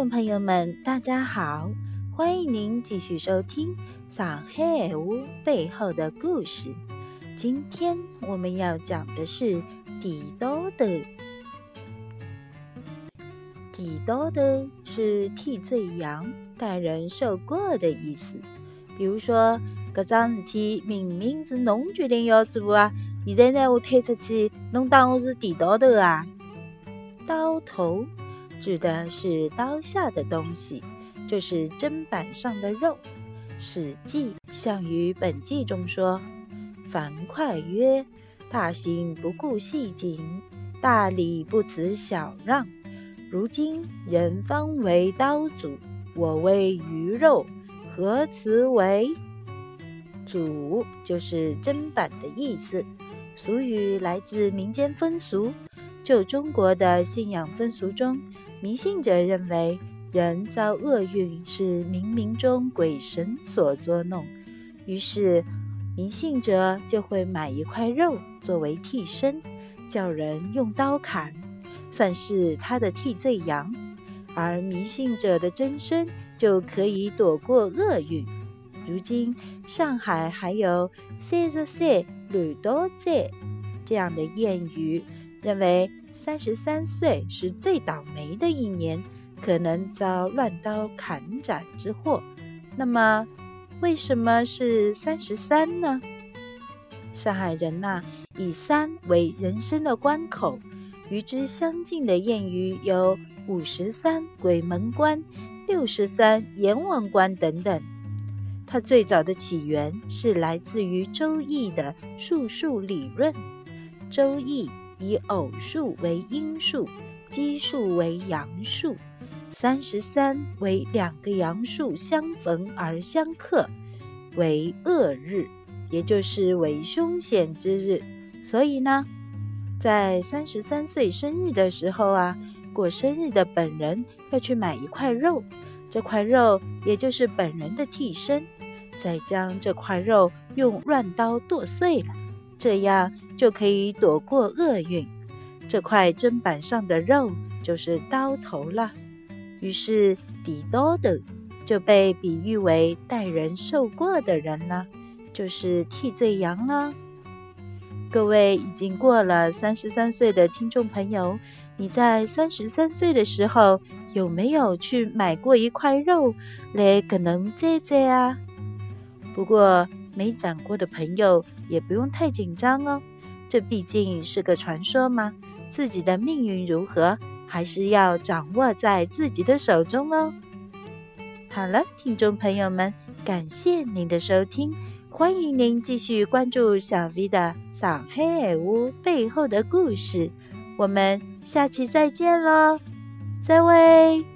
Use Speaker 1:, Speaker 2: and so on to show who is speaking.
Speaker 1: 众朋友们，大家好！欢迎您继续收听《上海屋背后的故事》。今天我们要讲的是“地道的”。地道的是替罪羊、代人受过的意思。比如说，搿桩事体明明是侬决定要做啊，现在呢我推出去，侬当我是地道头啊？刀头。指的是刀下的东西，就是砧板上的肉。《史记·项羽本纪》中说：“樊哙曰：‘大行不顾细谨，大礼不辞小让。如今人方为刀俎，我为鱼肉，何辞为？’俎就是砧板的意思。俗语来自民间风俗，就中国的信仰风俗中。”迷信者认为，人遭厄运是冥冥中鬼神所捉弄，于是迷信者就会买一块肉作为替身，叫人用刀砍，算是他的替罪羊，而迷信者的真身就可以躲过厄运。如今，上海还有“三十岁乱刀仔”这样的谚语。认为三十三岁是最倒霉的一年，可能遭乱刀砍斩之祸。那么，为什么是三十三呢？上海人呐，以三为人生的关口。与之相近的谚语有“五十三鬼门关”“六十三阎王关”等等。它最早的起源是来自于《周易》的数数理论，《周易》。以偶数为阴数，奇数为阳数，三十三为两个阳数相逢而相克，为恶日，也就是为凶险之日。所以呢，在三十三岁生日的时候啊，过生日的本人要去买一块肉，这块肉也就是本人的替身，再将这块肉用乱刀剁碎了。这样就可以躲过厄运。这块砧板上的肉就是刀头了。于是，底刀的就被比喻为待人受过的人了，就是替罪羊了。各位已经过了三十三岁的听众朋友，你在三十三岁的时候有没有去买过一块肉来可能宰宰啊？不过。没长过的朋友也不用太紧张哦，这毕竟是个传说嘛。自己的命运如何，还是要掌握在自己的手中哦。好了，听众朋友们，感谢您的收听，欢迎您继续关注小 V 的《上海爱屋背后的故事》，我们下期再见喽，再会。